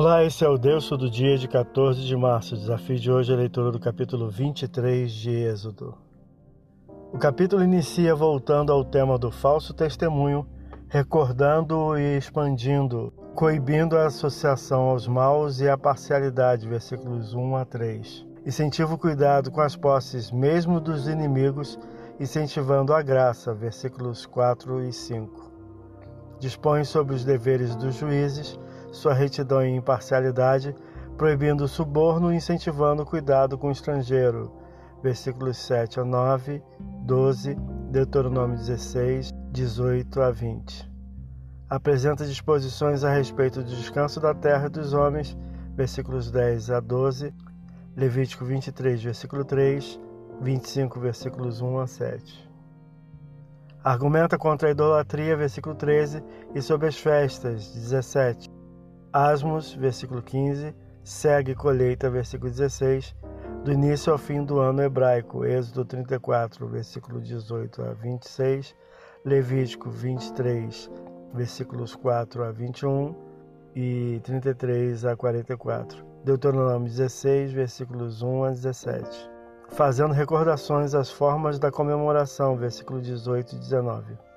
Olá, esse é o Deus do dia de 14 de março. O desafio de hoje é a leitura do capítulo 23 de Êxodo. O capítulo inicia voltando ao tema do falso testemunho, recordando e expandindo, coibindo a associação aos maus e a parcialidade, versículos 1 a 3. Incentiva o cuidado com as posses mesmo dos inimigos, incentivando a graça, versículos 4 e 5. Dispõe sobre os deveres dos juízes, sua retidão e imparcialidade, proibindo o suborno e incentivando o cuidado com o estrangeiro. Versículos 7 a 9, 12, Deuteronômio 16, 18 a 20. Apresenta disposições a respeito do descanso da terra e dos homens, versículos 10 a 12, Levítico 23, versículo 3, 25, versículos 1 a 7. Argumenta contra a idolatria, versículo 13, e sobre as festas, 17. Asmos, versículo 15, segue colheita, versículo 16, do início ao fim do ano hebraico, Êxodo 34, versículo 18 a 26, Levítico 23, versículos 4 a 21 e 33 a 44, Deuteronômio 16, versículos 1 a 17, fazendo recordações às formas da comemoração, versículo 18 e 19.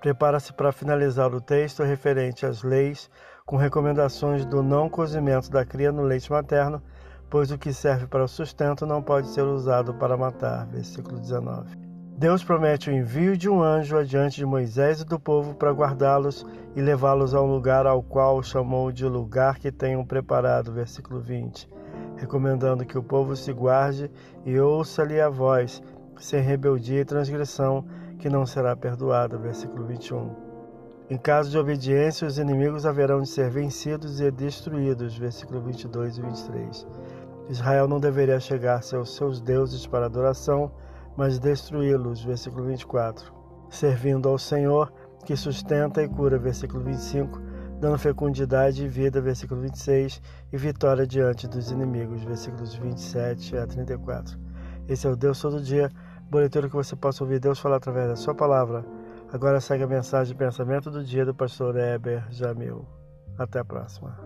Prepara-se para finalizar o texto referente às leis, com recomendações do não cozimento da cria no leite materno, pois o que serve para o sustento não pode ser usado para matar. Versículo 19. Deus promete o envio de um anjo adiante de Moisés e do povo para guardá-los e levá-los a um lugar ao qual chamou de lugar que tenham preparado. Versículo 20. Recomendando que o povo se guarde e ouça-lhe a voz, sem rebeldia e transgressão que não será perdoada. Versículo 21. Em caso de obediência, os inimigos haverão de ser vencidos e destruídos. Versículo 22 e 23. Israel não deveria chegar-se aos seus deuses para adoração, mas destruí-los. Versículo 24. Servindo ao Senhor, que sustenta e cura. Versículo 25. Dando fecundidade e vida. Versículo 26. E vitória diante dos inimigos. Versículos 27 a 34. Esse é o Deus todo dia boleteiro que você possa ouvir Deus falar através da sua palavra. Agora segue a mensagem de pensamento do dia do pastor Heber Jamil. Até a próxima.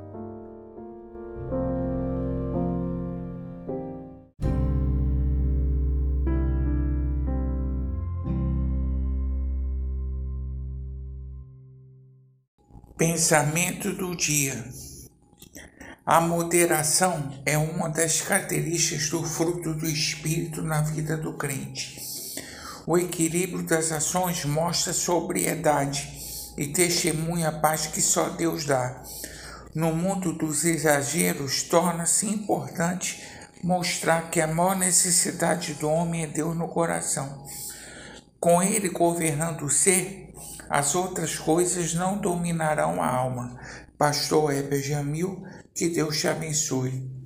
Pensamento do dia. A moderação é uma das características do fruto do Espírito na vida do crente. O equilíbrio das ações mostra sobriedade e testemunha a paz que só Deus dá. No mundo dos exageros, torna-se importante mostrar que a maior necessidade do homem é Deus no coração. Com Ele governando o ser, as outras coisas não dominarão a alma. Pastor Heber Jamil, que Deus te abençoe.